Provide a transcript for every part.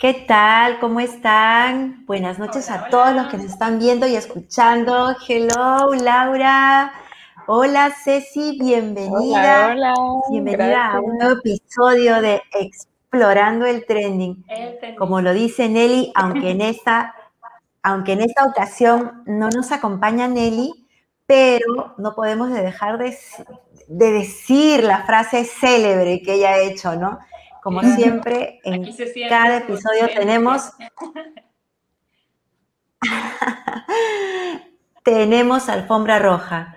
¿Qué tal? ¿Cómo están? Buenas noches a todos los que nos están viendo y escuchando. Hello, Laura. Hola, Ceci, bienvenida. Hola, bienvenida a un nuevo episodio de Explorando el trending. Como lo dice Nelly, aunque en esta, aunque en esta ocasión no nos acompaña Nelly, pero no podemos dejar de, de decir la frase célebre que ella ha hecho, ¿no? Como siempre, en cada episodio tenemos... tenemos alfombra roja.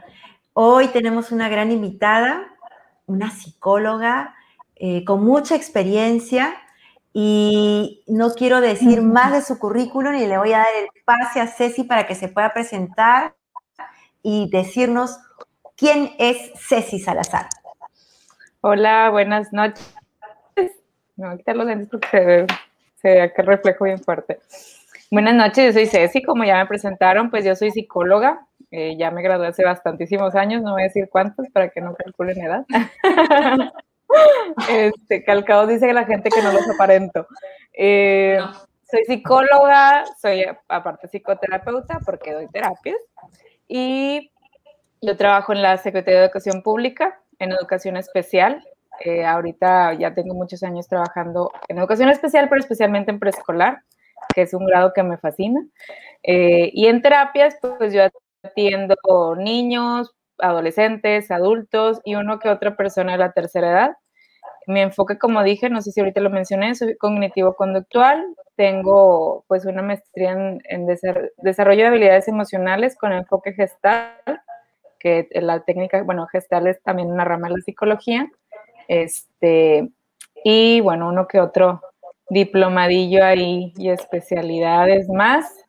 Hoy tenemos una gran invitada, una psicóloga eh, con mucha experiencia y no quiero decir más de su currículum y le voy a dar el pase a Ceci para que se pueda presentar y decirnos quién es Ceci Salazar. Hola, buenas noches. Me voy a quitar los lentes porque se ve, se ve aquel reflejo bien fuerte. Buenas noches, yo soy Ceci, como ya me presentaron, pues yo soy psicóloga, eh, ya me gradué hace bastantísimos años, no voy a decir cuántos para que no calculen edad. este, Calcado dice que la gente que no los aparento. Eh, soy psicóloga, soy aparte psicoterapeuta porque doy terapias y yo trabajo en la Secretaría de Educación Pública, en educación especial, eh, ahorita ya tengo muchos años trabajando en educación especial, pero especialmente en preescolar, que es un grado que me fascina. Eh, y en terapias, pues yo atiendo niños, adolescentes, adultos y uno que otra persona de la tercera edad. Mi enfoque, como dije, no sé si ahorita lo mencioné, soy cognitivo-conductual. Tengo pues una maestría en, en desarrollo de habilidades emocionales con enfoque gestal, que la técnica, bueno, gestal es también una rama de la psicología. Este, y bueno, uno que otro diplomadillo ahí y especialidades más.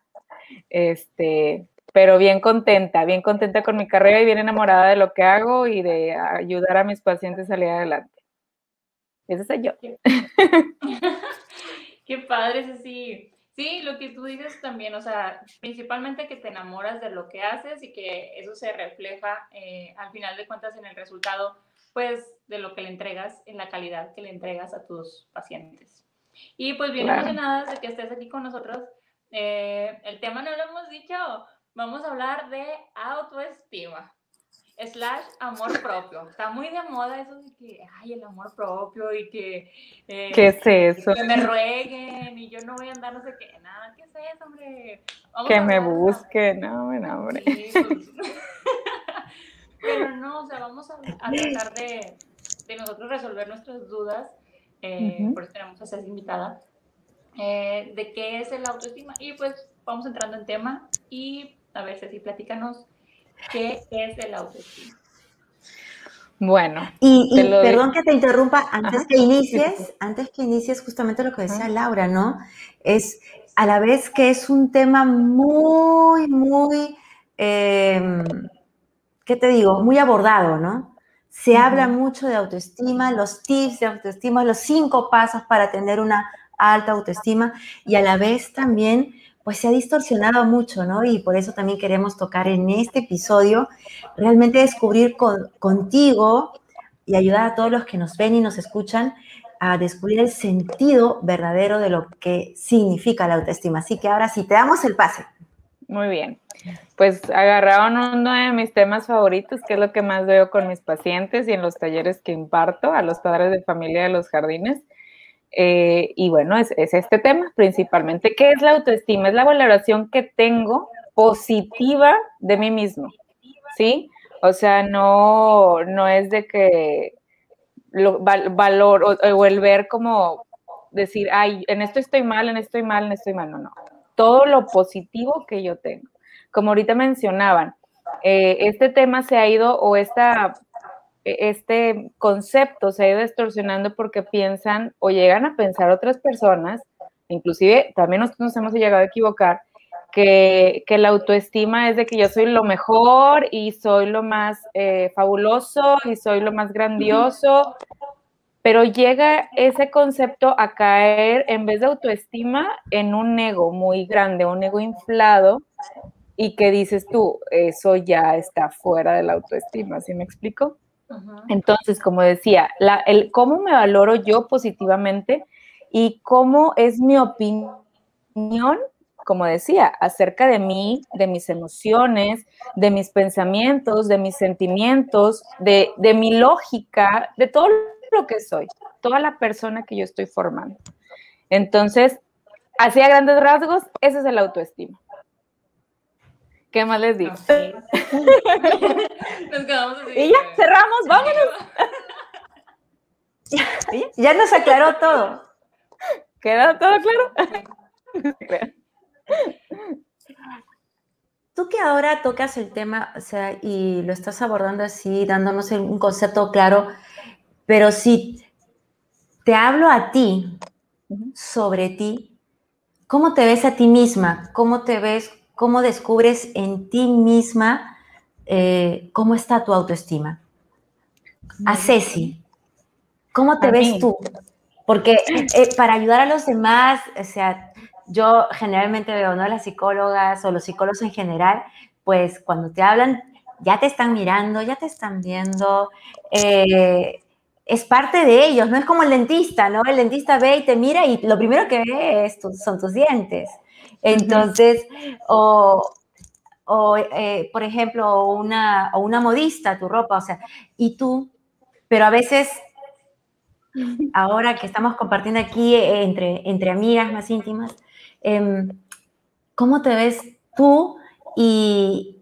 Este, pero bien contenta, bien contenta con mi carrera y bien enamorada de lo que hago y de ayudar a mis pacientes a salir adelante. Ese soy yo. Qué padre, sí. Sí, lo que tú dices también, o sea, principalmente que te enamoras de lo que haces y que eso se refleja eh, al final de cuentas en el resultado pues de lo que le entregas, en la calidad que le entregas a tus pacientes. Y pues bien emocionadas de que estés aquí con nosotros. Eh, el tema no lo hemos dicho, vamos a hablar de autoestima slash amor propio. Está muy de moda eso de que, ay, el amor propio y que... Eh, ¿Qué es eso? Que me rueguen y yo no voy a andar no sé qué, nada, ¿qué es eso, hombre? que me busquen, no, no, hombre. Pues, pero no, o sea, vamos a, tratar de, de, nosotros resolver nuestras dudas, eh, por eso tenemos a ser invitada, eh, de qué es el autoestima. Y pues vamos entrando en tema y a ver, si platícanos qué es el autoestima. Bueno. Y, perdón que te interrumpa, antes que inicies, antes que inicies justamente lo que decía Laura, ¿no? Es a la vez que es un tema muy, muy eh, ¿qué te digo? Muy abordado, ¿no? Se habla mucho de autoestima, los tips de autoestima, los cinco pasos para tener una alta autoestima y a la vez también pues se ha distorsionado mucho, ¿no? Y por eso también queremos tocar en este episodio, realmente descubrir contigo y ayudar a todos los que nos ven y nos escuchan a descubrir el sentido verdadero de lo que significa la autoestima. Así que ahora sí, te damos el pase. Muy bien. Pues agarraron uno de mis temas favoritos, que es lo que más veo con mis pacientes y en los talleres que imparto a los padres de familia de los jardines. Eh, y bueno, es, este tema principalmente. ¿Qué es la autoestima? Es la valoración que tengo positiva de mí mismo, ¿sí? O sea, no, no es de que lo, valor o, o, el ver como decir, ay, en esto estoy mal, en esto estoy mal, en esto estoy mal, no, no todo lo positivo que yo tengo. Como ahorita mencionaban, eh, este tema se ha ido o esta, este concepto se ha ido distorsionando porque piensan o llegan a pensar otras personas, inclusive también nosotros nos hemos llegado a equivocar, que, la autoestima es de que yo soy lo mejor y soy lo más eh, fabuloso y soy lo más grandioso pero llega ese concepto a caer en vez de autoestima en un ego muy grande, un ego inflado, y que dices tú, eso ya está fuera de la autoestima, ¿sí me explico? Entonces, como decía, el cómo me valoro yo positivamente y cómo es mi opinión, como decía, acerca de mí, de mis emociones, de mis pensamientos, de mis sentimientos, de, de mi lógica, de todo lo que soy, toda la persona que yo estoy formando. Entonces, así a grandes rasgos, ese es el autoestima. ¿Qué más les digo? Nos quedamos así. Y ya, cerramos, vámonos. ya, nos aclaró todo. ¿Queda todo claro? Tú que ahora tocas el tema, o sea, y lo estás abordando así, dándonos un concepto claro, pero si te hablo a ti sobre ti, ¿cómo te ves a ti misma? ¿Cómo te ves cómo descubres en ti misma eh, cómo está tu autoestima. A Ceci, ¿cómo te ves tú? Porque eh, para ayudar a los demás, o sea, yo generalmente veo, ¿no? Las psicólogas o los psicólogos en general, pues cuando te hablan, ya te están mirando, ya te están viendo. Eh, es parte de ellos, no es como el dentista, ¿no? El dentista ve y te mira y lo primero que ve son tus dientes. Entonces, o, eh, por ejemplo, una, o una modista, tu ropa, o sea, y tú, pero a veces, ahora que estamos compartiendo aquí eh, entre, entre amigas más íntimas, em, ¿cómo te ves tú y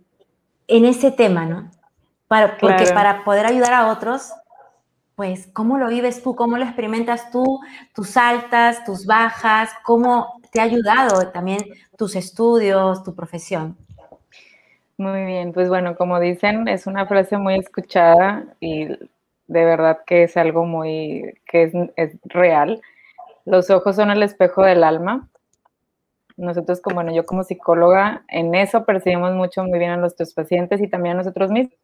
en ese tema, no? Para, porque para poder ayudar a otros, pues, ¿cómo lo vives tú? ¿Cómo lo experimentas tú? Tus altas, tus bajas, ¿cómo te ha ayudado también tus estudios, tu profesión? Muy bien, pues bueno, como dicen, es una frase muy escuchada y de verdad que es algo muy, que es, real. Los ojos son el espejo del alma. Nosotros, como bueno, yo como psicóloga, en eso percibimos mucho muy bien a nuestros pacientes y también a nosotros mismos.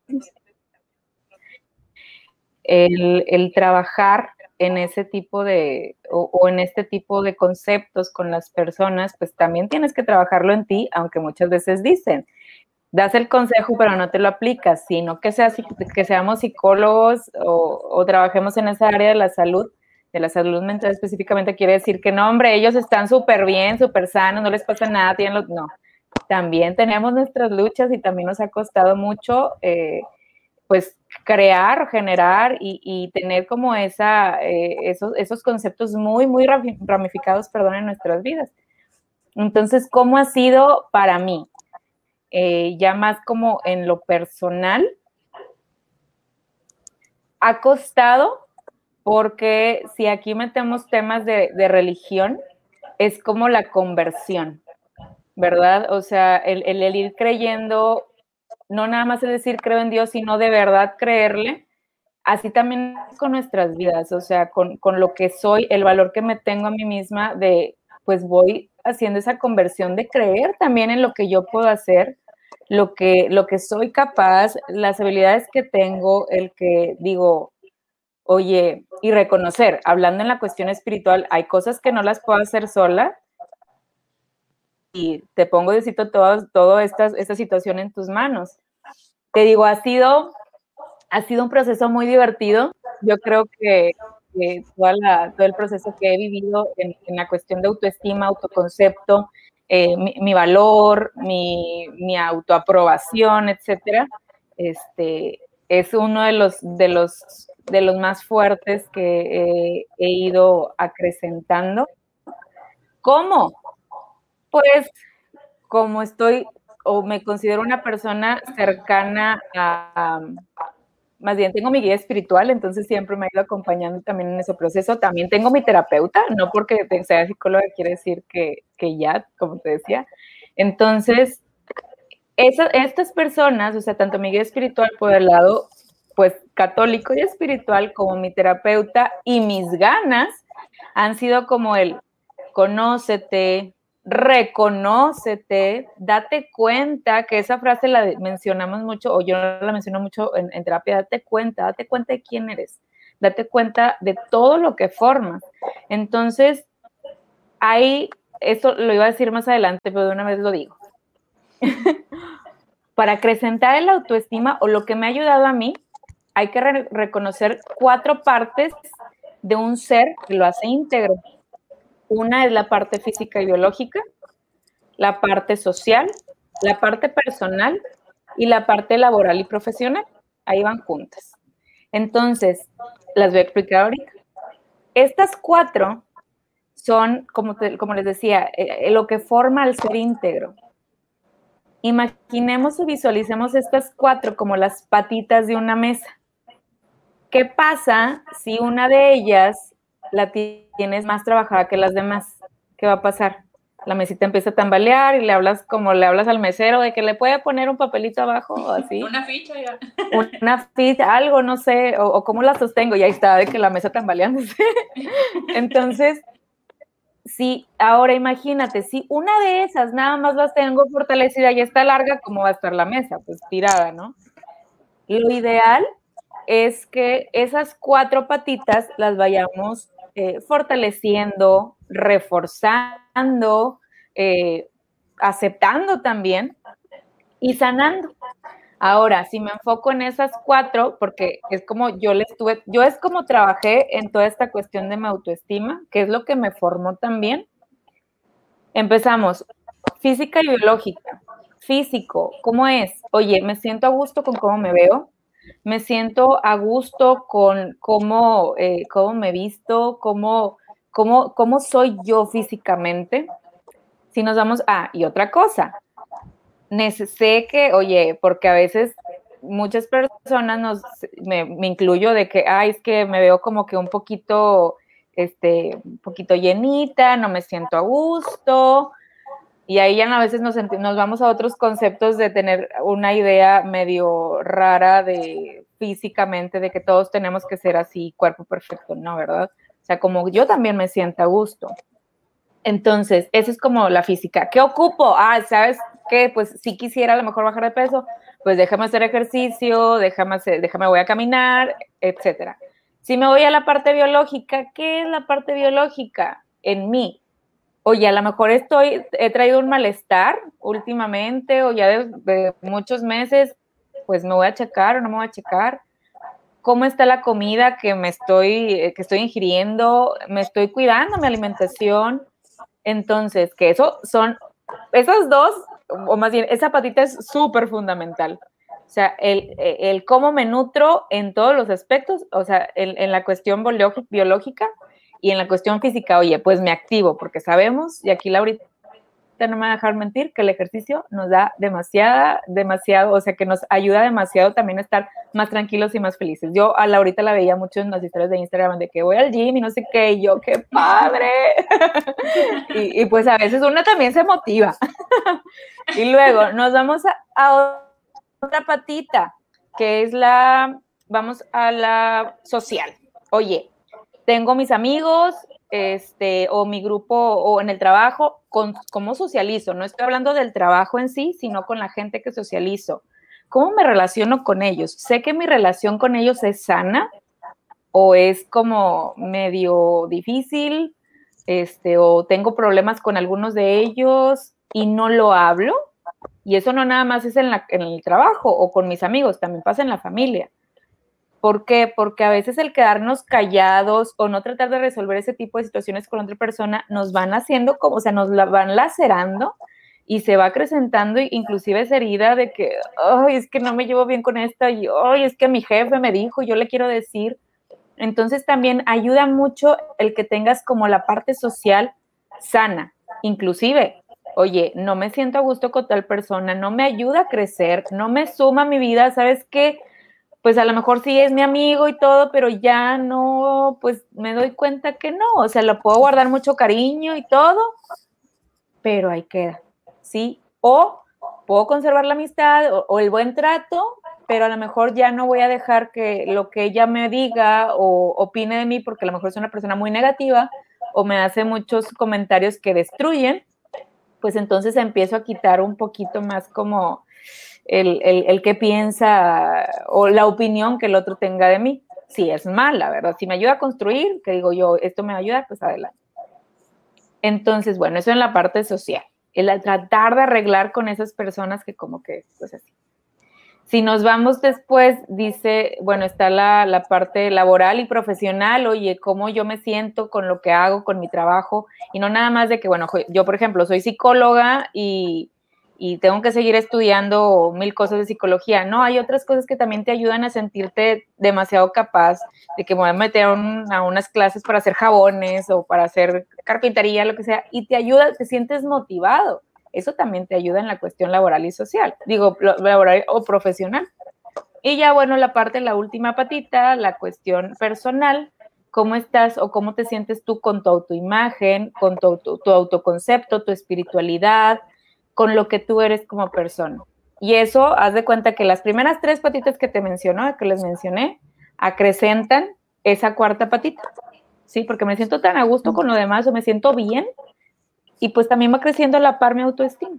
El, el trabajar en ese tipo de, o, en este tipo de conceptos con las personas, pues también tienes que trabajarlo en ti, aunque muchas veces dicen, das el consejo, pero no te lo aplicas, sino que, sea, que seamos psicólogos o, trabajemos en esa área de la salud, de la salud mental específicamente, quiere decir que no, hombre, ellos están súper bien, súper sanos, no les pasa nada, tienen los... No, también tenemos nuestras luchas y también nos ha costado mucho, eh, pues, crear, generar y, tener como esa, eh, esos, esos, conceptos muy, muy ramificados, perdón, en nuestras vidas. Entonces, ¿cómo ha sido para mí? Eh, ya más como en lo personal, ha costado porque si aquí metemos temas de, de religión, es como la conversión, ¿verdad? O sea, el, el, ir creyendo no nada más es decir creo en Dios, sino de verdad creerle. Así también con nuestras vidas, o sea, con, lo que soy, el valor que me tengo a mí misma, de pues voy haciendo esa conversión de creer también en lo que yo puedo hacer, lo que, lo que soy capaz, las habilidades que tengo, el que digo, oye, y reconocer, hablando en la cuestión espiritual, hay cosas que no las puedo hacer sola, y te pongo, Diosito, toda todo esta, esta situación en tus manos. Te digo, ha sido, ha sido un proceso muy divertido. Yo creo que, todo el proceso que he vivido en, la cuestión de autoestima, autoconcepto, eh, mi, valor, mi, mi, autoaprobación, etcétera, este, es uno de los, de los, de los más fuertes que he ido acrecentando. ¿Cómo? Pues como estoy o me considero una persona cercana a, más bien tengo mi guía espiritual, entonces siempre me ha ido acompañando también en ese proceso. También tengo mi terapeuta, no porque sea psicóloga quiere decir que, ya, como te decía. Entonces, estas personas, o sea, tanto mi guía espiritual por el lado, pues católico y espiritual, como mi terapeuta y mis ganas, han sido como el conócete, reconócete, date cuenta, que esa frase la mencionamos mucho, o yo la menciono mucho en, terapia, date cuenta, date cuenta de quién eres, date cuenta de todo lo que formas. Entonces, ahí, esto lo iba a decir más adelante, pero de una vez lo digo. para acrecentar el autoestima o lo que me ha ayudado a mí, hay que reconocer cuatro partes de un ser que lo hace íntegro. Una es la parte física y biológica, la parte social, la parte personal y la parte laboral y profesional. Ahí van juntas. Entonces, las voy a explicar ahorita. Estas cuatro son, como, como les decía, eh, eh, lo que forma el ser íntegro. Imaginemos o visualicemos estas cuatro como las patitas de una mesa. ¿Qué pasa si una de ellas la tienes más trabajada que las demás? ¿Qué va a pasar? La mesita empieza a tambalear y le hablas como le hablas al mesero de que le puede poner un papelito abajo o así. Una ficha ya. Una ficha, algo, no sé, o, cómo la sostengo y ahí está de que la mesa tambaleándose. Entonces, si ahora imagínate, si una de esas nada más las tengo fortalecida y está larga, ¿cómo va a estar la mesa? Pues tirada, ¿no? Lo ideal es que esas cuatro patitas las vayamos eh, fortaleciendo, reforzando, eh, aceptando también y sanando. Ahora, si me enfoco en esas cuatro, porque es como yo les tuve, yo es como trabajé en toda esta cuestión de mi autoestima, que es lo que me formó también. Empezamos, física y biológica. Físico, ¿cómo es? Oye, me siento a gusto con cómo me veo, me siento a gusto con cómo, eh, cómo me visto, cómo, cómo, cómo soy yo físicamente. Si nos vamos, ah, y otra cosa, sé que, oye, porque a veces muchas personas nos, me, me, incluyo de que, ay, es que me veo como que un poquito, este, un poquito llenita, no me siento a gusto, y ahí ya a veces nos, nos vamos a otros conceptos de tener una idea medio rara de físicamente, de que todos tenemos que ser así, cuerpo perfecto, ¿no? ¿Verdad? O sea, como yo también me siento a gusto. Entonces, eso es como la física. ¿Qué ocupo? Ah, ¿sabes qué? Pues si quisiera a lo mejor bajar de peso, pues déjame hacer ejercicio, déjame, hacer, déjame voy a caminar, etcétera. Si me voy a la parte biológica, ¿qué es la parte biológica en mí? Oye, a lo mejor estoy, he traído un malestar últimamente o ya de, muchos meses, pues me voy a checar o no me voy a checar. ¿Cómo está la comida que me estoy, que estoy ingiriendo? ¿Me estoy cuidando mi alimentación? Entonces, que eso son, esas dos, o más bien, esa patita es súper fundamental. O sea, el, el, cómo me nutro en todos los aspectos, o sea, en la cuestión biológica, y en la cuestión física, oye, pues me activo, porque sabemos, y aquí Laurita no me va a dejar mentir, que el ejercicio nos da demasiada, demasiado, o sea, que nos ayuda demasiado también a estar más tranquilos y más felices. Yo a Laurita la veía mucho en las historias de Instagram de que voy al gym y no sé qué, y yo, qué padre. y, pues a veces una también se motiva. y luego nos vamos a, a otra patita, que es la, vamos a la social. Oye, tengo mis amigos, este, o mi grupo, o en el trabajo, con cómo socializo. No estoy hablando del trabajo en sí, sino con la gente que socializo. ¿Cómo me relaciono con ellos? Sé que mi relación con ellos es sana o es como medio difícil, este, o tengo problemas con algunos de ellos y no lo hablo. Y eso no nada más es en, en el trabajo o con mis amigos, también pasa en la familia. ¿Por qué? Porque a veces el quedarnos callados o no tratar de resolver ese tipo de situaciones con otra persona nos van haciendo como, o sea, nos la van lacerando y se va acrecentando inclusive esa herida de que, ay, es que no me llevo bien con esta y, ay, es que mi jefe me dijo, yo le quiero decir. Entonces también ayuda mucho el que tengas como la parte social sana, inclusive, oye, no me siento a gusto con tal persona, no me ayuda a crecer, no me suma a mi vida, ¿sabes qué? Pues a lo mejor sí es mi amigo y todo, pero ya no, pues me doy cuenta que no, o sea, lo puedo guardar mucho cariño y todo, pero ahí queda, ¿sí? O puedo conservar la amistad o, el buen trato, pero a lo mejor ya no voy a dejar que lo que ella me diga o opine de mí, porque a lo mejor es una persona muy negativa o me hace muchos comentarios que destruyen, pues entonces empiezo a quitar un poquito más como el, el, que piensa o la opinión que el otro tenga de mí. Si es mala, ¿verdad? Si me ayuda a construir, que digo yo, esto me ayuda, pues adelante. Entonces, bueno, eso en la parte social. el tratar de arreglar con esas personas que como que, pues así. Si nos vamos después, dice, bueno, está la, la, parte laboral y profesional, oye, cómo yo me siento con lo que hago, con mi trabajo, y no nada más de que, bueno, yo, por ejemplo, soy psicóloga y, y tengo que seguir estudiando mil cosas de psicología. No, hay otras cosas que también te ayudan a sentirte demasiado capaz de que me voy a unas clases para hacer jabones o para hacer carpintería, lo que sea, y te ayuda, te sientes motivado. Eso también te ayuda en la cuestión laboral y social, digo, laboral o profesional. Y ya, bueno, la parte, la última patita, la cuestión personal, cómo estás o cómo te sientes tú con tu autoimagen, con tu, tu autoconcepto, tu espiritualidad, con lo que tú eres como persona. Y eso, haz de cuenta que las primeras tres patitas que te mencionó, que les mencioné, acrecentan esa cuarta patita. Sí, porque me siento tan a gusto con lo demás o me siento bien y pues también va creciendo a la par mi autoestima.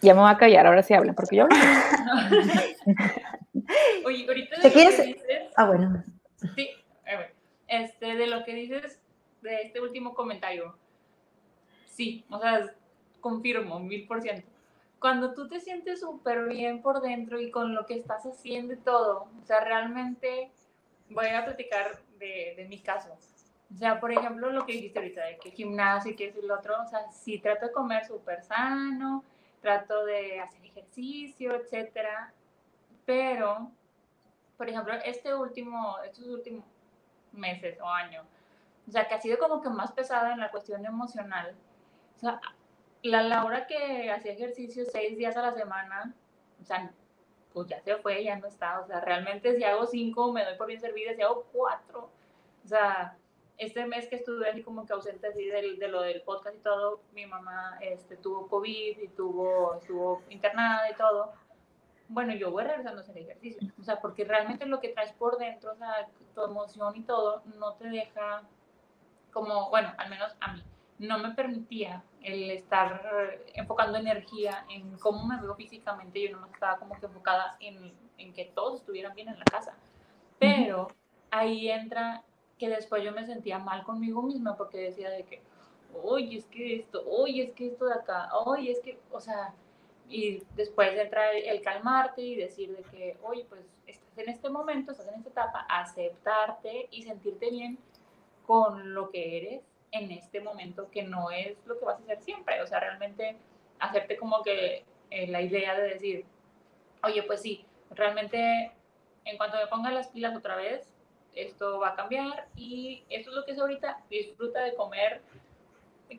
Ya me voy a callar, ahora sí hablan, porque yo hablo. Oye, ahorita de ¿Te dices, ah, bueno. Sí, este, de lo que dices de este último comentario. Sí, o sea, confirmo, mil por ciento. Cuando tú te sientes súper bien por dentro y con lo que estás haciendo y todo, o sea, realmente voy a platicar de, de mi caso. O sea, por ejemplo, lo que dijiste ahorita, de que gimnasio y que es el otro, o sea, sí trato de comer súper sano, trato de hacer ejercicio, etcétera, pero, por ejemplo, este último, estos últimos meses o años, o sea, que ha sido como que más pesada en la cuestión emocional, o sea, la Laura que hacía ejercicio seis días a la semana, o sea, pues ya se fue, ya no está. O sea, realmente si hago cinco me doy por bien servida, si hago cuatro. O sea, este mes que estuve así como que ausente así de, de lo del podcast y todo, mi mamá este, tuvo COVID y tuvo, estuvo internada y todo. Bueno, yo voy regresando a hacer ejercicio. O sea, porque realmente lo que traes por dentro, o sea, tu emoción y todo, no te deja como, bueno, al menos a mí no me permitía el estar enfocando energía en cómo me veo físicamente, yo no estaba como que enfocada en, en que todos estuvieran bien en la casa. Pero ahí entra que después yo me sentía mal conmigo misma porque decía de que, oye, es que esto, oye, es que esto de acá, oye, es que, o sea, y después entra el, calmarte y decir de que, oye, pues estás en este momento, estás en esta etapa, aceptarte y sentirte bien con lo que eres en este momento que no es lo que vas a hacer siempre. O sea, realmente hacerte como que eh, la idea de decir, oye, pues sí, realmente en cuanto me ponga las pilas otra vez, esto va a cambiar y esto es lo que es ahorita, disfruta de comer,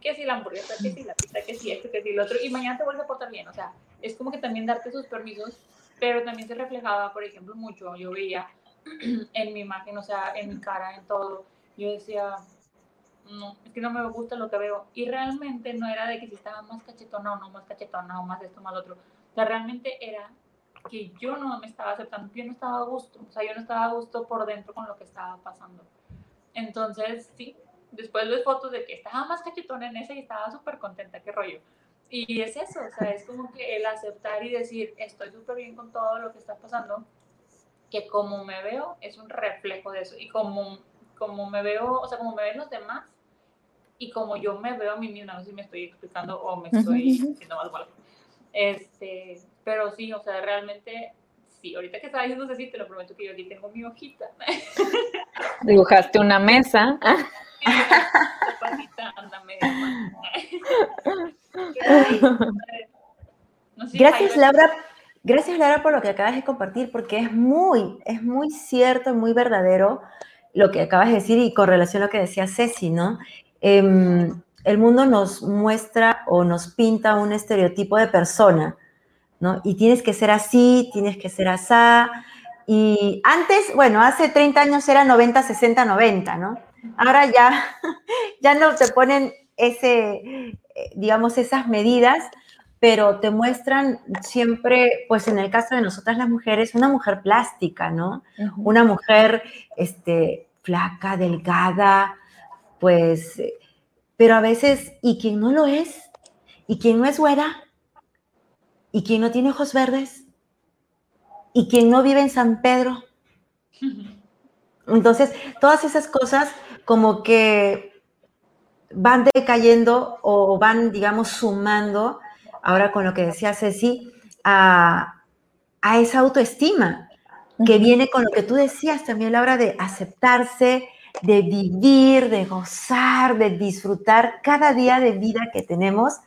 que si la hamburguesa, que si la pizza, que si esto, que si lo otro, y mañana te vuelve a portar bien. O sea, es como que también darte esos permisos, pero también se reflejaba, por ejemplo, mucho, yo veía en mi imagen, o sea, en mi cara, en todo, yo decía, no, es que no me gusta lo que veo. Y realmente no era de que si estaba más cachetona o no más cachetona o más esto, más lo otro. O sea, realmente era que yo no me estaba aceptando, yo no estaba a gusto. O sea, yo no estaba a gusto por dentro con lo que estaba pasando. Entonces, sí, después ves fotos de que estaba más cachetona en ese y estaba súper contenta, qué rollo. Y es eso, o sea, es como que el aceptar y decir, estoy súper bien con todo lo que está pasando, que como me veo es un reflejo de eso. Y como, como me veo, o sea, como me ven los demás, y como yo me veo a mí misma, no sé si me estoy explicando o me estoy haciendo más mal. Este, pero sí, o sea, realmente, sí, ahorita que estaba diciendo así, te lo prometo que yo aquí tengo mi hojita. Dibujaste una mesa. Gracias, Laura. Gracias, Laura, por lo que acabas de compartir, porque es muy, es muy cierto, muy verdadero lo que acabas de decir y con relación a lo que decía Ceci, ¿no? Em, el mundo nos muestra o nos pinta un estereotipo de persona, ¿no? Y tienes que ser así, tienes que ser así. Y antes, bueno, hace 30 años era 90, 60, 90, ¿no? Ahora ya, ya no te ponen ese, digamos, esas medidas, pero te muestran siempre, pues en el caso de nosotras las mujeres, una mujer plástica, ¿no? Una mujer este, flaca, delgada, pues, pero a veces, ¿y quien no lo es? ¿Y quien no es güera? ¿Y quien no tiene ojos verdes? ¿Y quien no vive en San Pedro? Entonces, todas esas cosas como que van decayendo o van, digamos, sumando, ahora con lo que decía Ceci, a, a esa autoestima que viene con lo que tú decías también, Laura, de aceptarse, de vivir, de gozar, de disfrutar cada día de vida que tenemos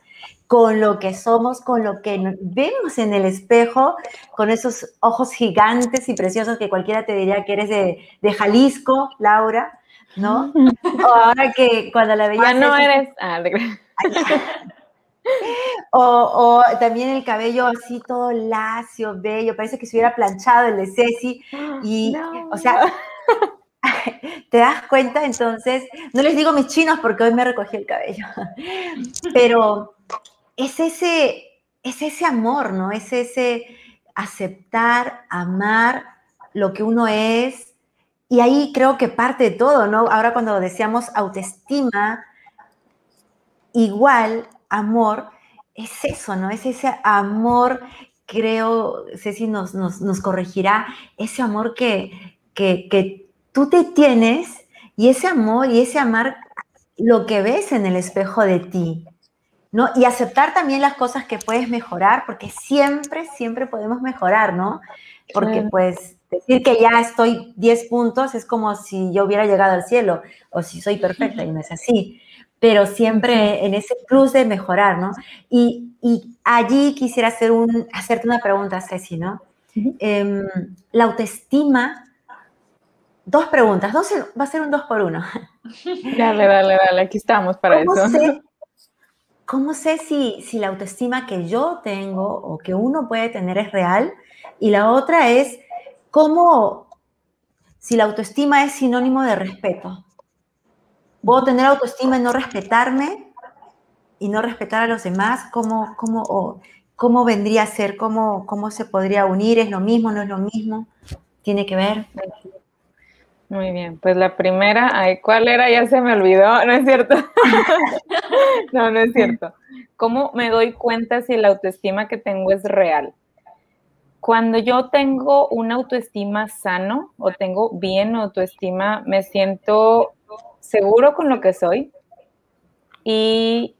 con lo que somos, con lo que vemos en el espejo, con esos ojos gigantes y preciosos que cualquiera te diría que eres de, de Jalisco, Laura, ¿no? O ahora que cuando la veías... Ya no eres... Ah, o, o, también el cabello así todo lacio, bello, parece que se hubiera planchado el de Ceci. Y, o sea, ¿te das cuenta? Entonces, no les digo mis chinos porque hoy me recogí el cabello, pero es ese, es ese amor, ¿no? Es ese aceptar, amar lo que uno es. Y ahí creo que parte de todo, ¿no? Ahora cuando decíamos autoestima, igual amor, es eso, ¿no? Es ese amor, creo, Ceci nos, nos, nos corregirá, ese amor que, que, que tú te tienes y ese amor y ese amar lo que ves en el espejo de ti, ¿no? Y aceptar también las cosas que puedes mejorar, porque siempre, siempre podemos mejorar, ¿no? Porque pues decir que ya estoy 10 puntos es como si yo hubiera llegado al cielo, o si soy perfecta, y no es así, pero siempre en ese plus de mejorar, ¿no? Y, allí quisiera hacer un, hacerte una pregunta, Ceci, ¿no? Em, la autoestima, dos preguntas, dos, va a ser un dos por uno. Dale, dale, dale, aquí estamos para eso. ¿cómo sé si, si la autoestima que yo tengo o que uno puede tener es real? Y la otra es, ¿cómo, si la autoestima es sinónimo de respeto? ¿Puedo tener autoestima y no respetarme y no respetar a los demás? ¿Cómo, cómo, cómo vendría a ser? ¿Cómo, ¿Cómo se podría unir? ¿Es lo mismo? ¿No es lo mismo? ¿Tiene que ver? Muy bien, pues la primera, ay, ¿cuál era? Ya se me olvidó, ¿no es cierto? no, no es cierto. ¿Cómo me doy cuenta si la autoestima que tengo es real? Cuando yo tengo una autoestima sano o tengo bien autoestima, me siento seguro con lo que soy. Y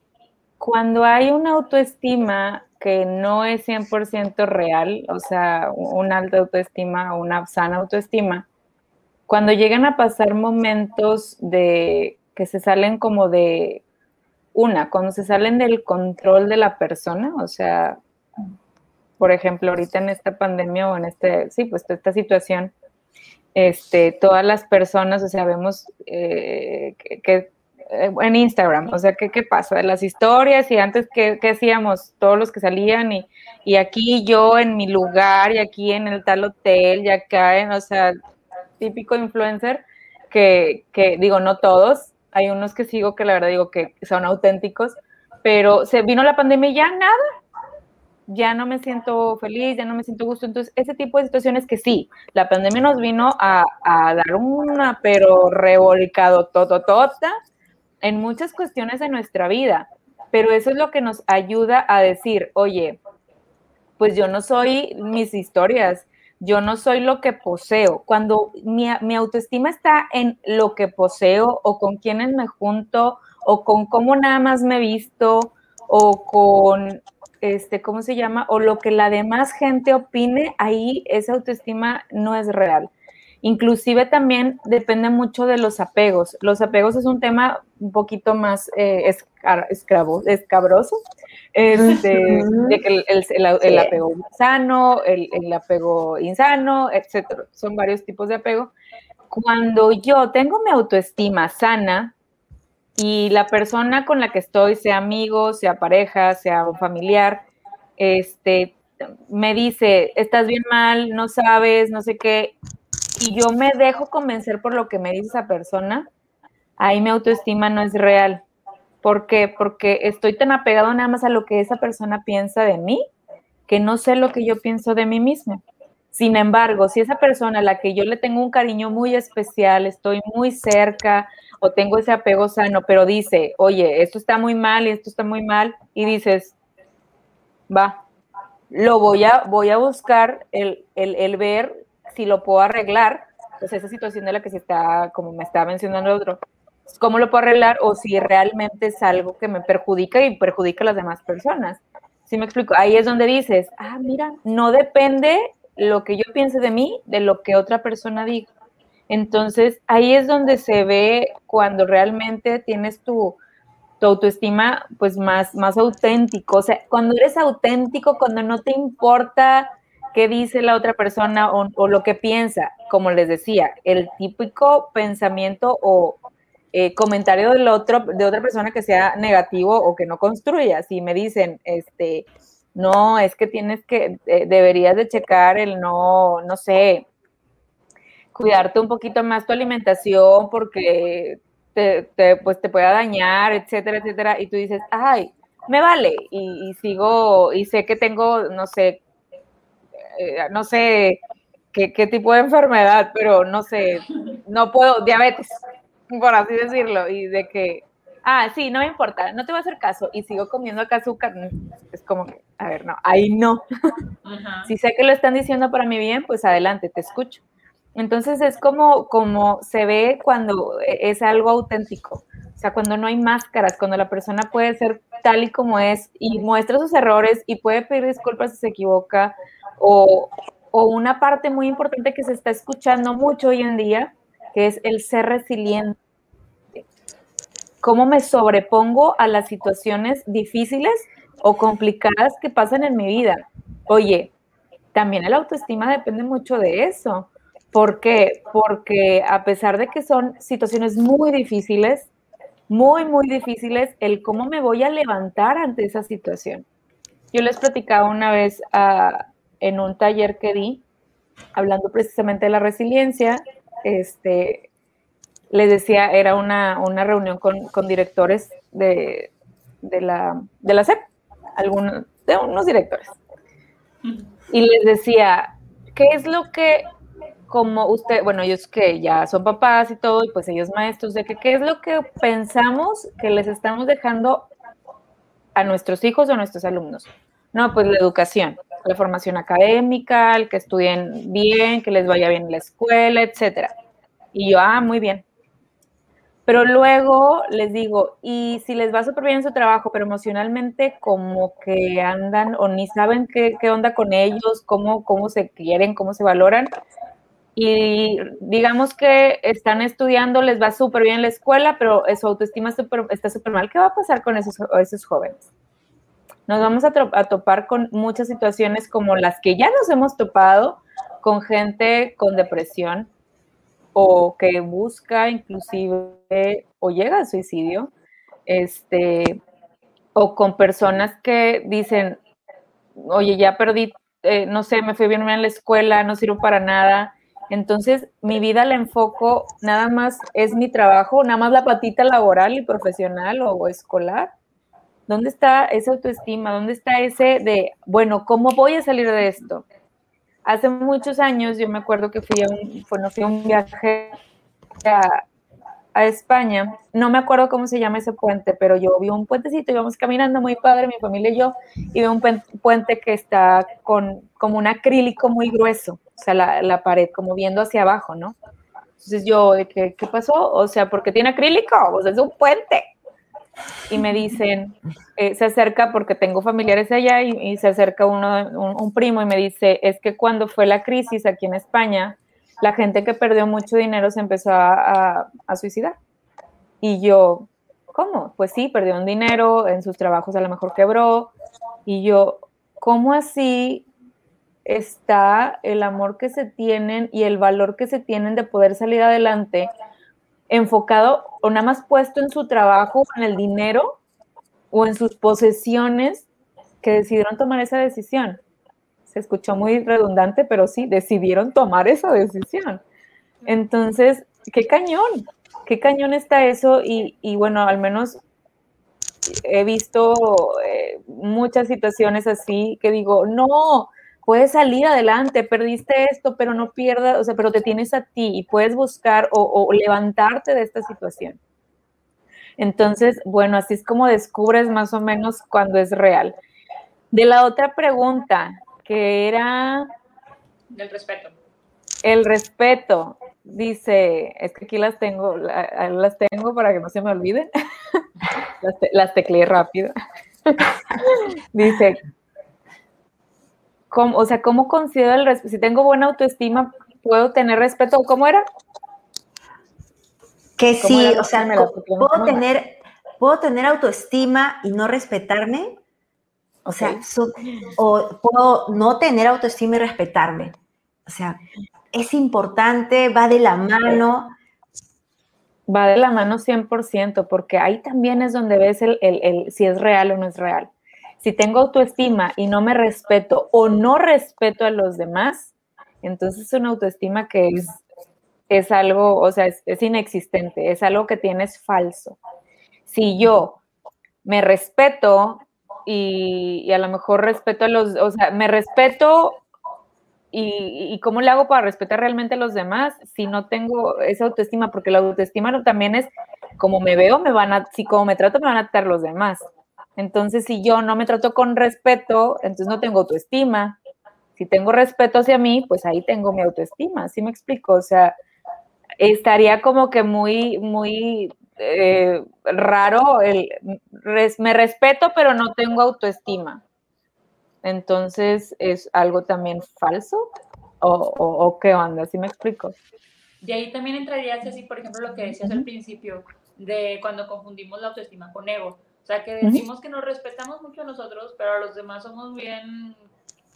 cuando hay una autoestima que no es 100% real, o sea, una alta autoestima o una sana autoestima, cuando llegan a pasar momentos de que se salen como de una, cuando se salen del control de la persona, o sea, por ejemplo, ahorita en esta pandemia o en este, sí, pues esta situación, este, todas las personas, o sea, vemos eh, que, eh, en Instagram, o sea, ¿qué, ¿qué, pasa? Las historias y antes, ¿qué, qué hacíamos? Todos los que salían y, y, aquí yo en mi lugar y aquí en el tal hotel y acá, o sea, típico influencer que, digo, no todos, hay unos que sigo que la verdad digo que son auténticos, pero se vino la pandemia y ya nada, ya no me siento feliz, ya no me siento gusto. Entonces, ese tipo de situaciones que sí, la pandemia nos vino a, dar una, pero revolcado tototota en muchas cuestiones de nuestra vida. Pero eso es lo que nos ayuda a decir, oye, pues yo no soy mis historias, yo no soy lo que poseo. Cuando mi, autoestima está en lo que poseo o con quienes me junto o con cómo nada más me visto o con, este, ¿cómo se llama? O lo que la demás gente opine, ahí esa autoestima no es real. Inclusive también depende mucho de los apegos. Los apegos es un tema un poquito más eh, escabroso, este, de que el, apego sano, el, apego insano, etcétera. Son varios tipos de apego. Cuando yo tengo mi autoestima sana y la persona con la que estoy, sea amigo, sea pareja, sea familiar, este, me dice, estás bien mal, no sabes, no sé qué, y yo me dejo convencer por lo que me dice esa persona, ahí mi autoestima no es real. ¿Por qué? Porque estoy tan apegado nada más a lo que esa persona piensa de mí que no sé lo que yo pienso de mí mismo. Sin embargo, si esa persona a la que yo le tengo un cariño muy especial, estoy muy cerca o tengo ese apego sano, pero dice, oye, esto está muy mal y esto está muy mal, y dices, va, lo voy a, voy a buscar el, el, el ver si lo puedo arreglar, pues esa situación de la que se está, como me está mencionando otro, cómo lo puedo arreglar o si realmente es algo que me perjudica y perjudica a las demás personas. ¿Sí me explico? Ahí es donde dices, ah, mira, no depende lo que yo piense de mí de lo que otra persona diga. Entonces, ahí es donde se ve cuando realmente tienes tu, tu autoestima pues más, más auténtico. O sea, cuando eres auténtico, cuando no te importa qué dice la otra persona o, lo que piensa, como les decía, el típico pensamiento o eh, comentario del otro, de otra persona que sea negativo o que no construya. Si me dicen, este, no, es que tienes que, eh, deberías de checar el no, no sé, cuidarte un poquito más tu alimentación porque te, pues te pueda dañar, etcétera, etcétera, y tú dices, ay, me vale, y, sigo, y sé que tengo, no sé, eh, no sé qué, qué, tipo de enfermedad, pero no sé, no puedo, diabetes, por así decirlo, y de que, ah, sí, no me importa, no te voy a hacer caso, y sigo comiendo acá azúcar, es como que, a ver, no, ahí no. Si sé que lo están diciendo para mi bien, pues adelante, te escucho. Entonces es como, como se ve cuando es algo auténtico, o sea, cuando no hay máscaras, cuando la persona puede ser tal y como es y muestra sus errores y puede pedir disculpas si se equivoca, o, o una parte muy importante que se está escuchando mucho hoy en día, que es el ser resiliente. ¿Cómo me sobrepongo a las situaciones difíciles o complicadas que pasan en mi vida? Oye, también el autoestima depende mucho de eso. ¿Por qué? Porque a pesar de que son situaciones muy difíciles, muy, muy difíciles, el cómo me voy a levantar ante esa situación. Yo les platicaba una vez ah, en un taller que di, hablando precisamente de la resiliencia, este, les decía, era una, reunión con, directores de, la, de la SEP, algunos, de unos directores. Y les decía, ¿qué es lo que como usted, bueno, ellos que ya son papás y todo, y pues ellos maestros, de que qué es lo que pensamos que les estamos dejando a nuestros hijos o a nuestros alumnos. No, pues la educación, la formación académica, el que estudien bien, que les vaya bien en la escuela, etcétera. Y yo, ah, muy bien. Pero luego les digo, y si les va súper bien en su trabajo, pero emocionalmente como que andan o ni saben qué, qué onda con ellos, cómo, cómo se quieren, cómo se valoran, y digamos que están estudiando, les va súper bien en la escuela, pero su autoestima está súper mal. ¿Qué va a pasar con esos, esos jóvenes? Nos vamos a, topar con muchas situaciones como las que ya nos hemos topado con gente con depresión o que busca inclusive o llega al suicidio, este, o con personas que dicen, oye, ya perdí, eh, no sé, me fui bien en la escuela, no sirvo para nada, entonces, mi vida la enfoco, nada más es mi trabajo, nada más la patita laboral y profesional o, escolar. ¿Dónde está esa autoestima? ¿Dónde está ese de, bueno, ¿cómo voy a salir de esto? Hace muchos años yo me acuerdo que fui a un, fui a un viaje a, a España, no me acuerdo cómo se llama ese puente, pero yo vi un puentecito, íbamos caminando muy padre, mi familia y yo, y veo un puente que está con como un acrílico muy grueso, o sea, la, la pared como viendo hacia abajo, ¿no? Entonces yo, ¿qué, ¿qué pasó? O sea, ¿por qué tiene acrílico? Pues es un puente. Y me dicen, eh, se acerca porque tengo familiares allá y, se acerca uno, un, un primo y me dice, es que cuando fue la crisis aquí en España, la gente que perdió mucho dinero se empezó a, suicidar. Y yo, ¿cómo? Pues sí, perdió un dinero, en sus trabajos a lo mejor quebró. Y yo, ¿cómo así está el amor que se tienen y el valor que se tienen de poder salir adelante enfocado o nada más puesto en su trabajo, en el dinero o en sus posesiones que decidieron tomar esa decisión? se escuchó muy redundante, pero sí, decidieron tomar esa decisión. Entonces, qué cañón, qué cañón está eso y, bueno, al menos he visto eh, muchas situaciones así que digo, no, puedes salir adelante, perdiste esto, pero no pierdas, o sea, pero te tienes a ti y puedes buscar o, o levantarte de esta situación. Entonces, bueno, así es como descubres más o menos cuando es real. De la otra pregunta, que era... Del respeto. El respeto. dice, es que aquí las tengo, las tengo para que no se me olviden. las, las tecleé rápido. dice, ¿cómo, o sea, ¿cómo considero el respeto? Si tengo buena autoestima, ¿puedo tener respeto? ¿Cómo era? Que sí, o sea, ¿puedo tener, ¿puedo tener autoestima y no respetarme? O sea, o puedo no tener autoestima y respetarme. O sea, es importante, va de la mano. Va de la mano 100%, porque ahí también es donde ves el, si es real o no es real. Si tengo autoestima y no me respeto o no respeto a los demás, entonces es una autoestima que es, es algo, o sea, es, inexistente, es algo que tienes falso. Si yo me respeto y, y, a lo mejor respeto a los, o sea, me respeto y, cómo le hago para respetar realmente a los demás si no tengo esa autoestima, porque la autoestima también es como me veo, me van a, si como me trato, me van a tratar los demás. Entonces, si yo no me trato con respeto, entonces no tengo autoestima. Si tengo respeto hacia mí, pues ahí tengo mi autoestima, ¿sí me explico? O sea, estaría como que muy, muy eh, raro el, me respeto, pero no tengo autoestima. Entonces, ¿es algo también falso? ¿O, qué onda? ¿Sí me explico? De ahí también entraría así, por ejemplo, lo que decías al principio, de cuando confundimos la autoestima con ego. O sea, que decimos que nos respetamos mucho a nosotros, pero a los demás somos bien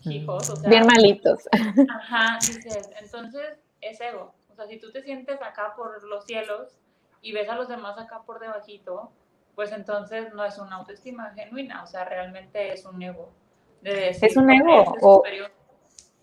hijos. O sea, bien malitos. Ajá, dices, entonces es ego. O sea, si tú te sientes acá por los cielos y ves a los demás acá por debajito, pues entonces no es una autoestima genuina, o sea, realmente es un ego es un ego.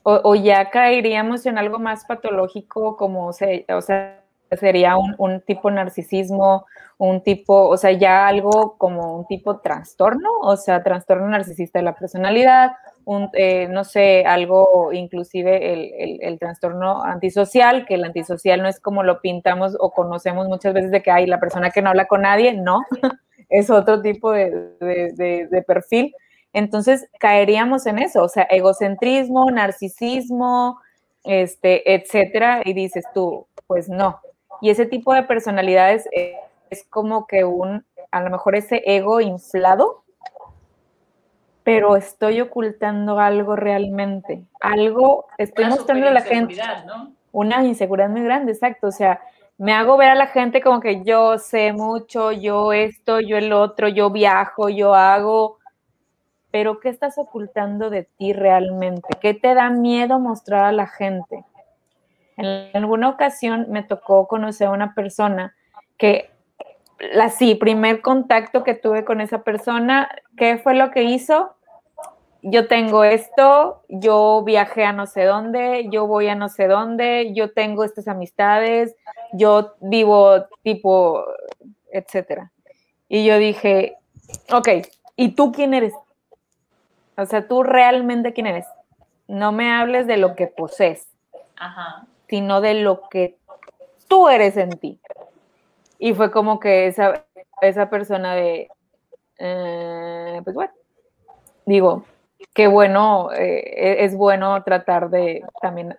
O, o, ya caeríamos en algo más patológico, como se, o sea, sería un, un, tipo narcisismo, un tipo, o sea, ya algo como un tipo trastorno, o sea, trastorno narcisista de la personalidad, un, eh, no sé, algo inclusive el, el, trastorno antisocial, que el antisocial no es como lo pintamos o conocemos muchas veces de que hay la persona que no habla con nadie, no, es otro tipo de, de, de perfil. Entonces caeríamos en eso, o sea, egocentrismo, narcisismo, este, etcétera, y dices tú, pues no. Y ese tipo de personalidades es, como que un, a lo mejor ese ego inflado, pero estoy ocultando algo realmente, algo, estoy mostrando a la gente una inseguridad muy grande, exacto, o sea, me hago ver a la gente como que yo sé mucho, yo esto, yo el otro, yo viajo, yo hago, pero ¿qué estás ocultando de ti realmente? ¿Qué te da miedo mostrar a la gente? En alguna ocasión me tocó conocer a una persona que, así, primer contacto que tuve con esa persona, ¿qué fue lo que hizo? Yo tengo esto, yo viajé a no sé dónde, yo voy a no sé dónde, yo tengo estas amistades, yo vivo tipo, etcétera. Y yo dije, ok, ¿y tú quién eres? O sea, tú realmente quién eres. No me hables de lo que posees, sino de lo que tú eres en ti. Y fue como que esa, esa persona de, eh, pues bueno, digo, qué bueno, eh, es bueno tratar de también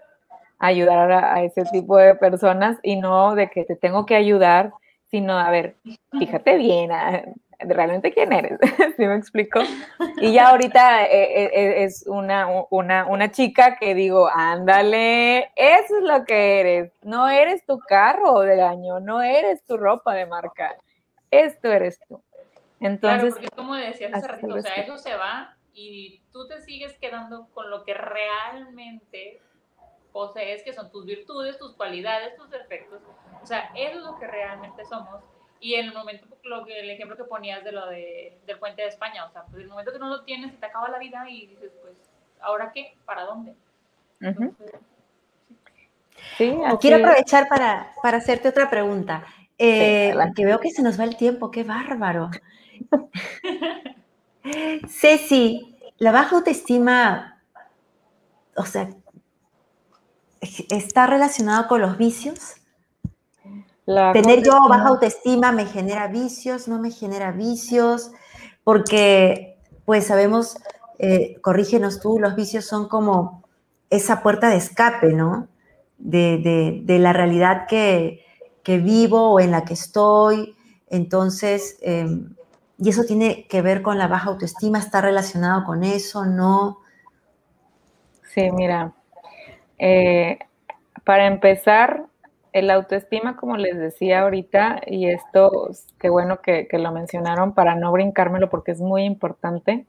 ayudar a, a, ese tipo de personas y no de que te tengo que ayudar, sino, a ver, fíjate bien, realmente quién eres, ¿sí me explico? Y ya ahorita eh, eh, eh, es una, una, una, chica que digo, ándale, eso es lo que eres, no eres tu carro del año, no eres tu ropa de marca, esto eres tú. Entonces, claro, porque como decías hace ratito, o sea, eso se va y tú te sigues quedando con lo que realmente posees, que son tus virtudes, tus cualidades, tus defectos. O sea, eso es lo que realmente somos y en el momento, lo que, el ejemplo que ponías de lo de, del puente de España, o sea, pues en el momento que no lo tienes, se te acaba la vida y dices, pues, ¿ahora qué? ¿Para dónde? sí, Quiero aprovechar para, para, hacerte otra pregunta. Eh, que veo que se nos va el tiempo, qué bárbaro. Ceci, la baja autoestima, o sea, ¿está relacionado con los vicios? Tener yo baja autoestima me genera vicios, no me genera vicios, porque pues sabemos, eh, corrígenos tú, los vicios son como esa puerta de escape, ¿no? de, la realidad que, vivo o en la que estoy. Entonces, em, y eso tiene que ver con la baja autoestima, está relacionado con eso, ¿no? Sí, mira, eh, para empezar, el autoestima, como les decía ahorita, y esto, qué bueno que, lo mencionaron para no brincármelo porque es muy importante.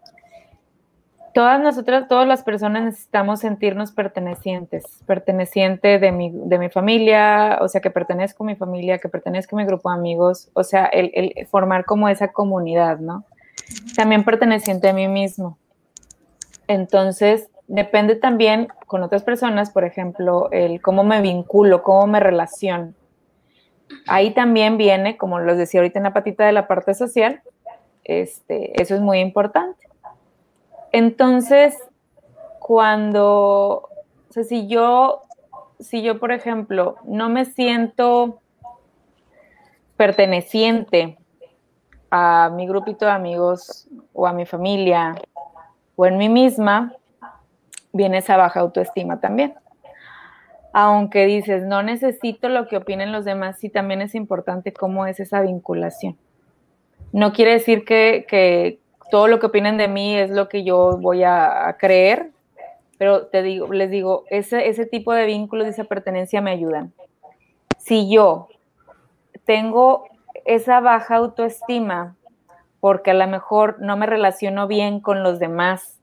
Todas nosotras, todas las personas necesitamos sentirnos pertenecientes, perteneciente de mi, de mi familia, o sea, que pertenezco a mi familia, que pertenezco a mi grupo de amigos, o sea, el, formar como esa comunidad, ¿no? También perteneciente a mí mismo. Entonces, depende también con otras personas, por ejemplo, el cómo me vinculo, cómo me relaciono. Ahí también viene, como les decía ahorita en la patita de la parte social, este, eso es muy importante. Entonces, cuando, o sea, si yo, si yo, por ejemplo, no me siento perteneciente a mi grupito de amigos o a mi familia o en mí misma, viene esa baja autoestima también. Aunque dices, no necesito lo que opinen los demás, sí también es importante cómo es esa vinculación. No quiere decir que, todo lo que opinen de mí es lo que yo voy a, creer, pero te digo, les digo, ese, ese tipo de vínculos y esa pertenencia me ayudan. Si yo tengo esa baja autoestima porque a lo mejor no me relaciono bien con los demás,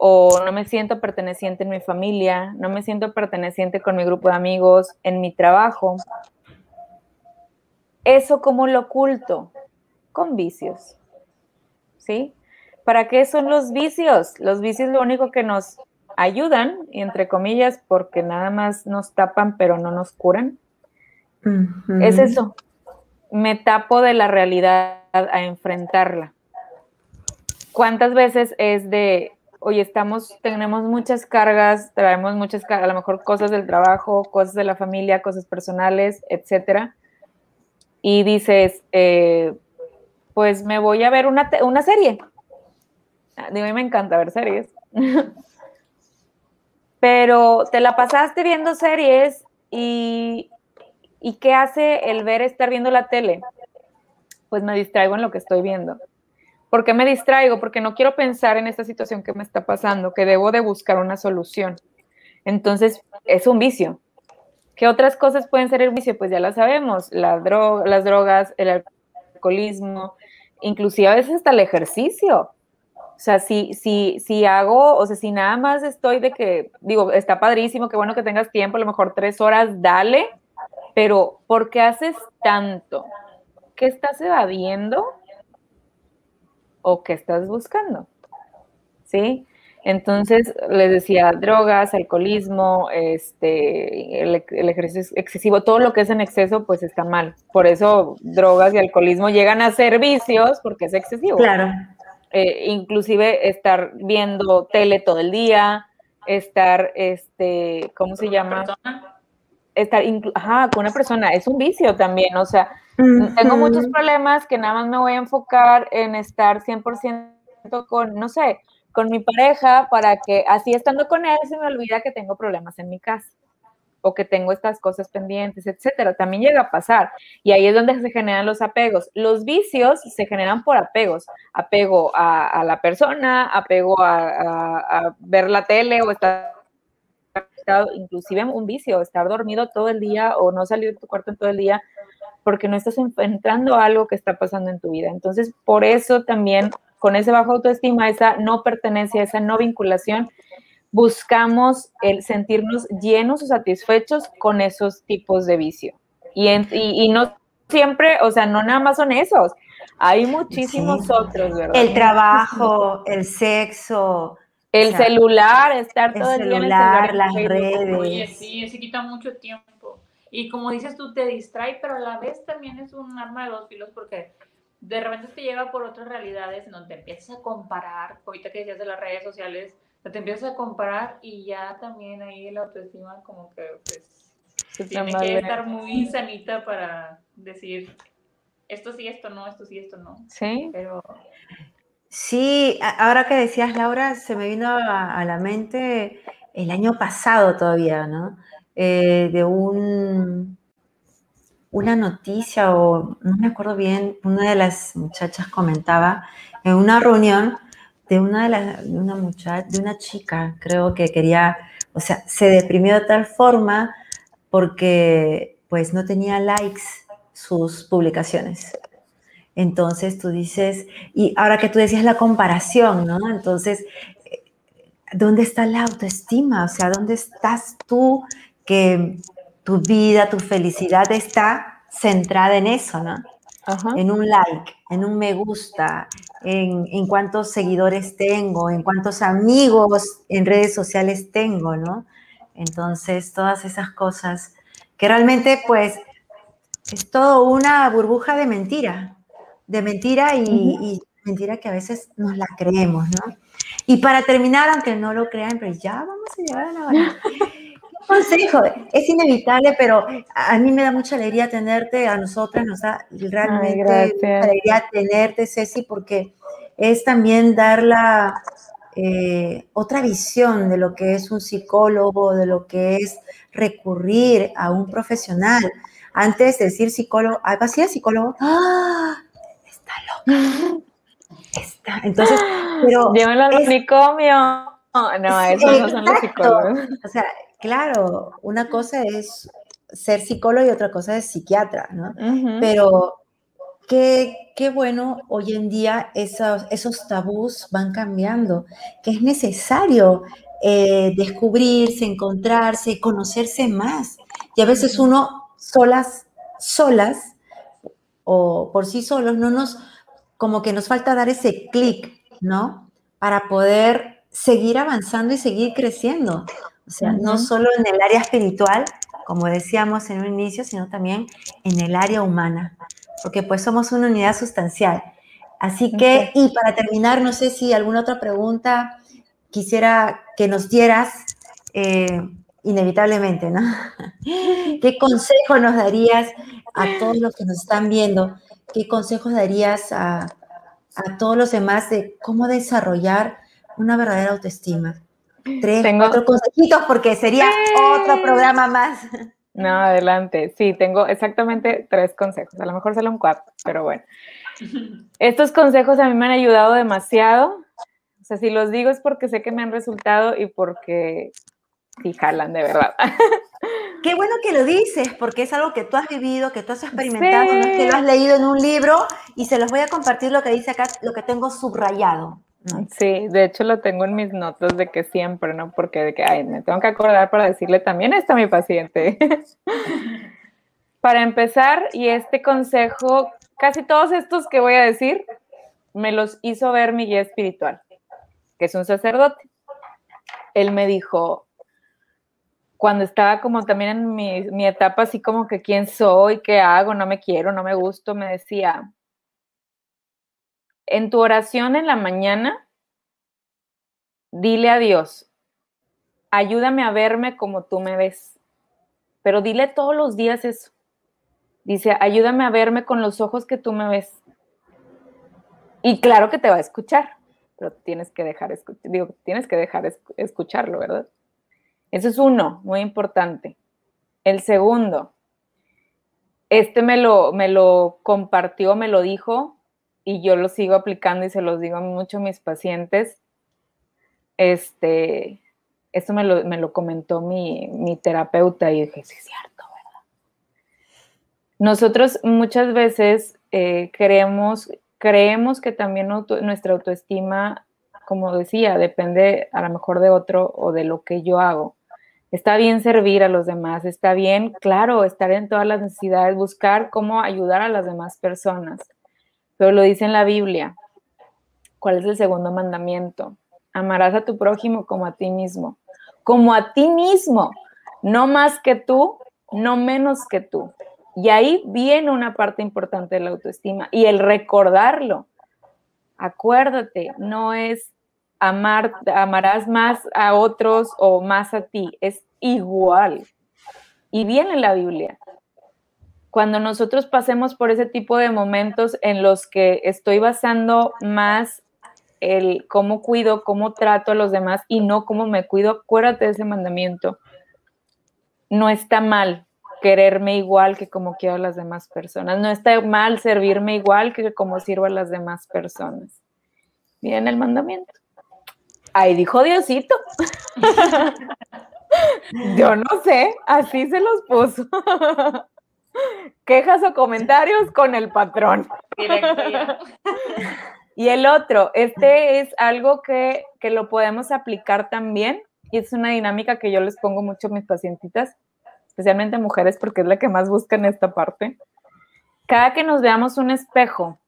o no me siento perteneciente en mi familia, no me siento perteneciente con mi grupo de amigos, en mi trabajo. ¿Eso cómo lo oculto? Con vicios. ¿Sí? ¿Para qué son los vicios? Los vicios lo único que nos ayudan, entre comillas, porque nada más nos tapan pero no nos curan. Es eso. Me tapo de la realidad a enfrentarla. ¿Cuántas veces es de oye, estamos, tenemos muchas cargas, traemos muchas, a lo mejor cosas del trabajo, cosas de la familia, cosas personales, etcétera. Y dices, eh, pues me voy a ver una, una serie. Ah, digo, a mí me encanta ver series. Pero te la pasaste viendo series y, y ¿qué hace el ver estar viendo la tele? Pues me distraigo en lo que estoy viendo. ¿Por qué me distraigo? Porque no quiero pensar en esta situación que me está pasando, que debo de buscar una solución. Entonces, es un vicio. ¿Qué otras cosas pueden ser el vicio? Pues ya las sabemos, la las drogas, el alcoholismo, inclusive a veces hasta el ejercicio. O sea, si, si, si hago, o sea, si nada más estoy de que, digo, está padrísimo, qué bueno que tengas tiempo, a lo mejor tres horas, dale, pero ¿por qué haces tanto? ¿Qué estás evadiendo? O qué estás buscando. ¿Sí? Entonces, les decía, drogas, alcoholismo, este, el, ejercicio excesivo, todo lo que es en exceso, pues está mal. Por eso drogas y alcoholismo llegan a ser vicios porque es excesivo. Claro. Eh, inclusive estar viendo tele todo el día, estar, este, ¿cómo se llama? Estar, ajá, con una persona, es un vicio también, o sea, tengo muchos problemas que nada más me voy a enfocar en estar 100% con, no sé, con mi pareja para que así estando con él se me olvida que tengo problemas en mi casa o que tengo estas cosas pendientes, etcétera. También llega a pasar. Y ahí es donde se generan los apegos. Los vicios se generan por apegos. Apego a, la persona, apego a, ver la tele o estar inclusive un vicio, estar dormido todo el día o no salir de tu cuarto en todo el día porque no estás enfrentando algo que está pasando en tu vida. Entonces, por eso también con ese bajo autoestima, esa no pertenencia, esa no vinculación, buscamos el sentirnos llenos o satisfechos con esos tipos de vicio. Y, y, no siempre, o sea, no nada más son esos, hay muchísimos otros, ¿verdad? El trabajo, el sexo. El celular, estar todo el, día en el celular, las redes. Oye, sí, se quita mucho tiempo. Y como dices tú, te distrae, pero a la vez también es un arma de dos filos porque de repente te lleva por otras realidades en donde te empiezas a comparar, ahorita que decías de las redes sociales, te empiezas a comparar y ya también ahí la autoestima como que pues tiene que estar muy sanita para decir esto sí, esto no, esto sí, esto no. Sí. Pero... Sí, ahora que decías Laura, se me vino a, a la mente el año pasado todavía, ¿no? Eh, de un, una noticia o no me acuerdo bien, una de las muchachas comentaba en una reunión de una de, de una de una chica, creo que quería, o sea, se deprimió de tal forma porque pues no tenía likes sus publicaciones. Entonces tú dices, y ahora que tú decías la comparación, ¿no? Entonces, ¿dónde está la autoestima? O sea, ¿dónde estás tú que tu vida, tu felicidad está centrada en eso, ¿no? En un like, en un me gusta, en, en, cuántos seguidores tengo, en cuántos amigos en redes sociales tengo, ¿no? Entonces, todas esas cosas que realmente, pues, es todo una burbuja de mentira, de mentira y, mentira que a veces nos la creemos, ¿no? Y para terminar, aunque no lo crean, pero ya vamos a llegar a la hora. consejo, es inevitable, pero a mí me da mucha alegría tenerte, a nosotras nos da realmente mucha alegría tenerte, Ceci, porque es también dar la eh, otra visión de lo que es un psicólogo, de lo que es recurrir a un profesional. Antes de decir psicólogo, ¿algo así de psicólogo? ¡Ah! Está loca. Está. Entonces, pero. Llévenlo al manicomio. No, eso no son los psicólogos. O sea, claro, una cosa es ser psicólogo y otra cosa es psiquiatra, ¿no? Pero qué, qué, bueno hoy en día esos, esos tabús van cambiando, que es necesario eh, descubrirse, encontrarse, conocerse más. Y a veces uno solas, solas o por sí solos, no nos, como que nos falta dar ese clic, ¿no? Para poder seguir avanzando y seguir creciendo. O sea, no solo en el área espiritual, como decíamos en un inicio, sino también en el área humana, porque pues somos una unidad sustancial. Así que, y para terminar, no sé si alguna otra pregunta quisiera que nos dieras, eh, inevitablemente, ¿no? ¿Qué consejo nos darías a todos los que nos están viendo? ¿Qué consejos darías a, todos los demás de cómo desarrollar una verdadera autoestima? Tres, tengo... cuatro consejitos porque sería otro programa más. No, adelante. Sí, tengo exactamente tres consejos. A lo mejor solo un cuatro, pero bueno. Estos consejos a mí me han ayudado demasiado o sea, si los digo es porque sé que me han resultado y porque sí jalan de verdad. Qué bueno que lo dices, porque es algo que tú has vivido, que tú has experimentado, no es que lo has leído en un libro y se los voy a compartir lo que dice acá, lo que tengo subrayado. Sí, de hecho lo tengo en mis notas de que siempre, ¿no? Porque de que, ay, me tengo que acordar para decirle también esto a mi paciente. para empezar, y este consejo, casi todos estos que voy a decir, me los hizo ver mi guía espiritual que es un sacerdote. Él me dijo, cuando estaba como también en mi, etapa así como que quién soy, qué hago, no me quiero, no me gusto, me decía, en tu oración en la mañana, dile a Dios, ayúdame a verme como tú me ves, pero dile todos los días eso. Dice, ayúdame a verme con los ojos que tú me ves. Y claro que te va a escuchar pero tienes que dejar, digo, tienes que dejar escucharlo, ¿verdad? Ese es uno, muy importante. El segundo, este me lo compartió, me lo dijo y yo lo sigo aplicando y se los digo a mucho a mis pacientes. Este, esto me lo, me lo comentó mi, mi, terapeuta y dije, sí, es cierto, ¿verdad? Nosotros muchas veces eh, creemos creemos que también nuestra autoestima, como decía, depende a lo mejor de otro o de lo que yo hago. Está bien servir a los demás, está bien, claro, estar en todas las necesidades, buscar cómo ayudar a las demás personas. Pero lo dice en la Biblia. ¿Cuál es el segundo mandamiento? Amarás a tu prójimo como a ti mismo. Como a ti mismo, no más que tú, no menos que tú. Y ahí viene una parte importante de la autoestima y el recordarlo. Acuérdate, no es amar, amarás más a otros o más a ti, es igual. Y viene en la Biblia. Cuando nosotros pasemos por ese tipo de momentos en los que estoy basando más el cómo cuido, cómo trato a los demás y no cómo me cuido, acuérdate de ese mandamiento. no está mal quererme igual que como quiero a las demás personas. No está mal servirme igual que como sirvo a las demás personas. Miren el mandamiento. Ahí dijo Diosito. Yo no sé, así se los puso. Quejas o comentarios con el patrón. y el otro, este es algo que, que lo podemos aplicar también y es una dinámica que yo les pongo mucho a mis pacientitas, especialmente mujeres, porque es la que más buscan esta parte. Cada que nos veamos un espejo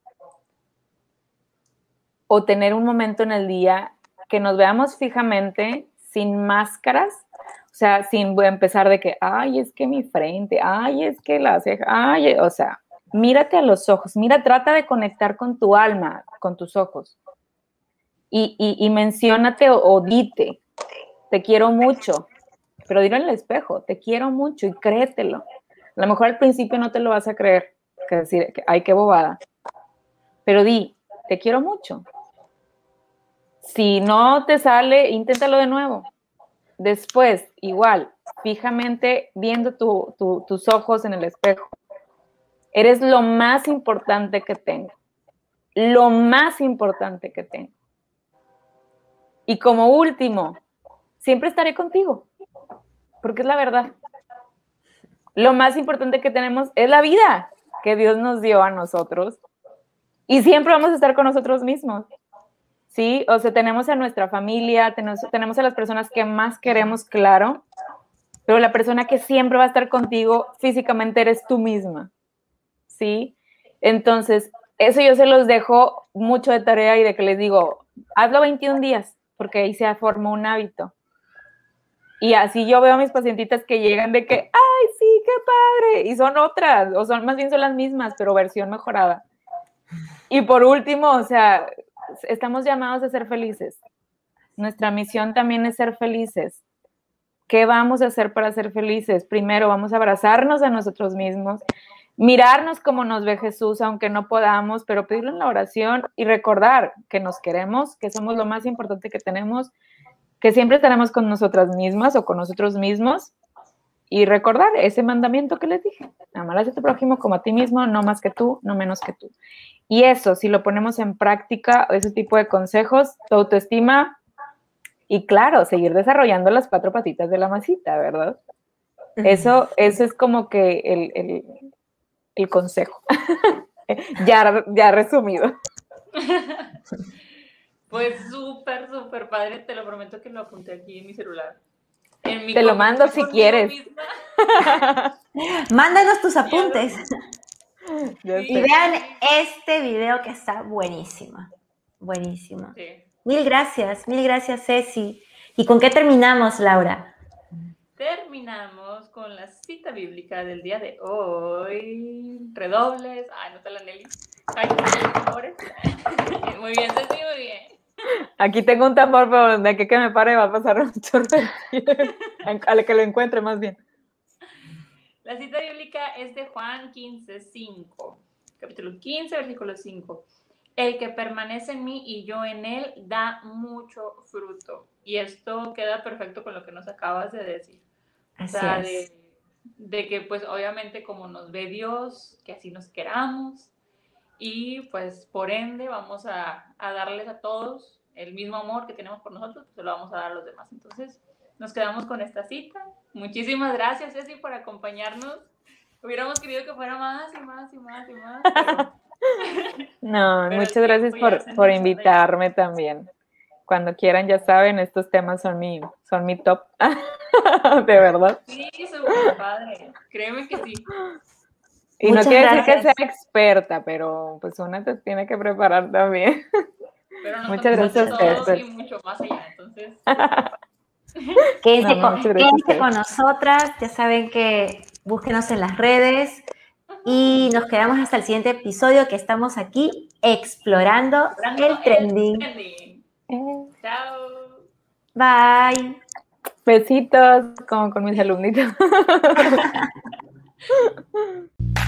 o tener un momento en el día que nos veamos fijamente, sin máscaras, o sea, sin empezar de que, ay, es que mi frente, ay, es que la ceja, ay, o sea, mírate a los ojos, mira, trata de conectar con tu alma, con tus ojos. Y, y, y menciónate o dite, te quiero mucho, pero dilo en el espejo, te quiero mucho y créetelo. A lo mejor al principio no te lo vas a creer, que decir, ay, qué bobada, pero di, te quiero mucho. Si no te sale, inténtalo de nuevo. Después, igual, fijamente viendo tus ojos en el espejo. Eres lo más importante que tengo. Lo más importante que tengo. Y como último, siempre estaré contigo, porque es la verdad. Lo más importante que tenemos es la vida que Dios nos dio a nosotros y siempre vamos a estar con nosotros mismos. ¿Sí? O sea, tenemos a nuestra familia, tenemos, tenemos a las personas que más queremos, claro, pero la persona que siempre va a estar contigo físicamente eres tú misma. ¿Sí? Entonces, eso yo se los dejo mucho de tarea y de que les digo, hazlo 21 días, porque ahí se forma un hábito. Y así yo veo a mis pacientitas que llegan de que, ay, sí, qué padre. Y son otras, o son más bien son las mismas, pero versión mejorada. Y por último, o sea, estamos llamados a ser felices. Nuestra misión también es ser felices. ¿Qué vamos a hacer para ser felices? Primero, vamos a abrazarnos a nosotros mismos, mirarnos como nos ve Jesús, aunque no podamos, pero pedirlo en la oración y recordar que nos queremos, que somos lo más importante que tenemos que siempre estaremos con nosotras mismas o con nosotros mismos y recordar ese mandamiento que les dije, amarás a tu prójimo como a ti mismo, no más que tú, no menos que tú. Y eso, si lo ponemos en práctica, ese tipo de consejos, tu autoestima y claro, seguir desarrollando las cuatro patitas de la masita, ¿verdad? Eso, eso es como que el, el, el consejo, ya, ya resumido. Pues súper, súper padre, te lo prometo que lo apunté aquí en mi celular. te lo mando si quieres. Mándanos tus apuntes. Y vean este video que está buenísimo. Buenísimo. Mil gracias, mil gracias, Ceci. ¿Y con qué terminamos, Laura? Terminamos con la cita bíblica del día de hoy. Redobles. Ay, no te la Nelly. Ay, muy bien, Ceci, muy bien. Aquí tengo un tambor, pero de aquí que me pare va a pasar un chorro. a que lo encuentre más bien. La cita bíblica es de Juan 15, 5. Capítulo 15, versículo 5. El que permanece en mí y yo en él da mucho fruto. Y esto queda perfecto con lo que nos acabas de decir. Así es. de, que pues obviamente como nos ve Dios, que así nos queramos, y pues por ende vamos a, a, darles a todos el mismo amor que tenemos por nosotros, pues se lo vamos a dar a los demás. Entonces, nos quedamos con esta cita. Muchísimas gracias, Ceci, por acompañarnos. Hubiéramos querido que fuera más y más y más y más. no, muchas gracias por, por invitarme también. Cuando quieran, ya saben, estos temas son mi, son mi top. de verdad. Sí, súper padre. Créeme que sí. Y no quiere decir que sea experta, pero pues una te tiene que preparar también. muchas gracias a ustedes. Y mucho más allá, entonces. Quédense, con, con nosotras, ya saben que búsquenos en las redes y nos quedamos hasta el siguiente episodio que estamos aquí explorando, el trending. Eh. Chao. Bye. Besitos, como con mis alumnitos.